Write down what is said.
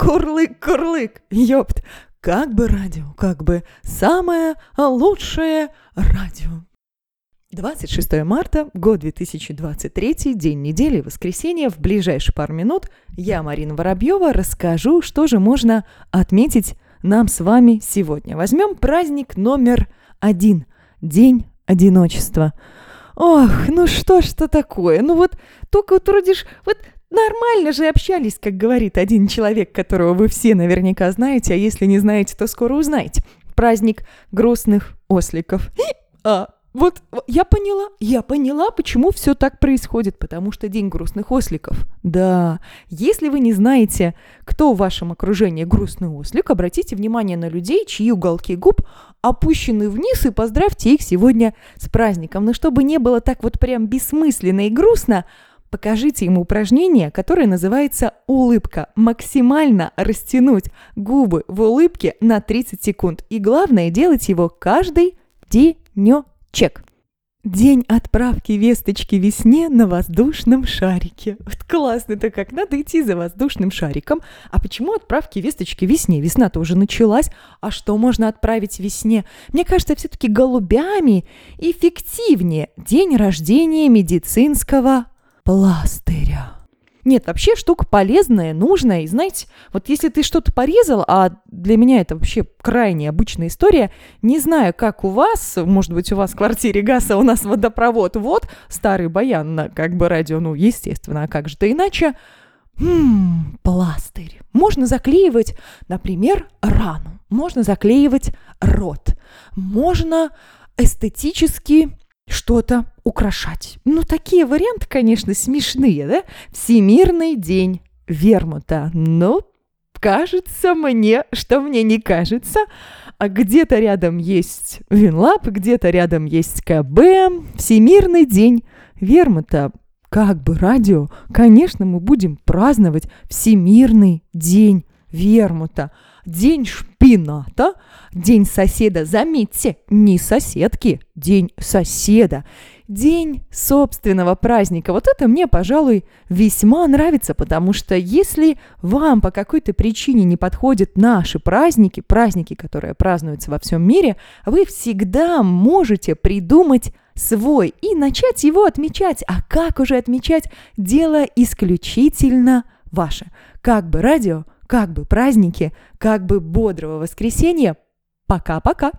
Курлык-курлык, ёпт. Как бы радио, как бы самое лучшее радио. 26 марта, год 2023, день недели, воскресенье. В ближайшие пару минут я, Марина Воробьева, расскажу, что же можно отметить нам с вами сегодня. Возьмем праздник номер один – День одиночества. Ох, ну что ж это такое? Ну вот только вот вроде вот Нормально же общались, как говорит один человек, которого вы все наверняка знаете, а если не знаете, то скоро узнаете. Праздник грустных осликов. А, вот я поняла, я поняла, почему все так происходит, потому что День грустных осликов. Да, если вы не знаете, кто в вашем окружении грустный ослик, обратите внимание на людей, чьи уголки губ опущены вниз, и поздравьте их сегодня с праздником. Но чтобы не было так вот прям бессмысленно и грустно, Покажите ему упражнение, которое называется улыбка. Максимально растянуть губы в улыбке на 30 секунд. И главное, делать его каждый денечек. День отправки весточки весне на воздушном шарике. Вот классно-то как, надо идти за воздушным шариком. А почему отправки весточки весне? Весна-то уже началась. А что можно отправить весне? Мне кажется, все-таки голубями эффективнее. День рождения медицинского пластыря. Нет, вообще штука полезная, нужная. И знаете, вот если ты что-то порезал, а для меня это вообще крайне обычная история, не знаю, как у вас, может быть, у вас в квартире газ, а у нас водопровод, вот, старый баян на как бы радио, ну, естественно, а как же-то иначе, Хм, пластырь. Можно заклеивать, например, рану. Можно заклеивать рот. Можно эстетически что-то украшать. Ну, такие варианты, конечно, смешные, да? Всемирный день вермута. Ну, кажется мне, что мне не кажется. А где-то рядом есть Винлаб, где-то рядом есть КБ. Всемирный день вермута. Как бы радио, конечно, мы будем праздновать Всемирный день вермута. День шпината, день соседа, заметьте, не соседки, день соседа, день собственного праздника. Вот это мне, пожалуй, весьма нравится, потому что если вам по какой-то причине не подходят наши праздники, праздники, которые празднуются во всем мире, вы всегда можете придумать свой и начать его отмечать. А как уже отмечать? Дело исключительно ваше. Как бы радио как бы праздники, как бы бодрого воскресенья. Пока-пока!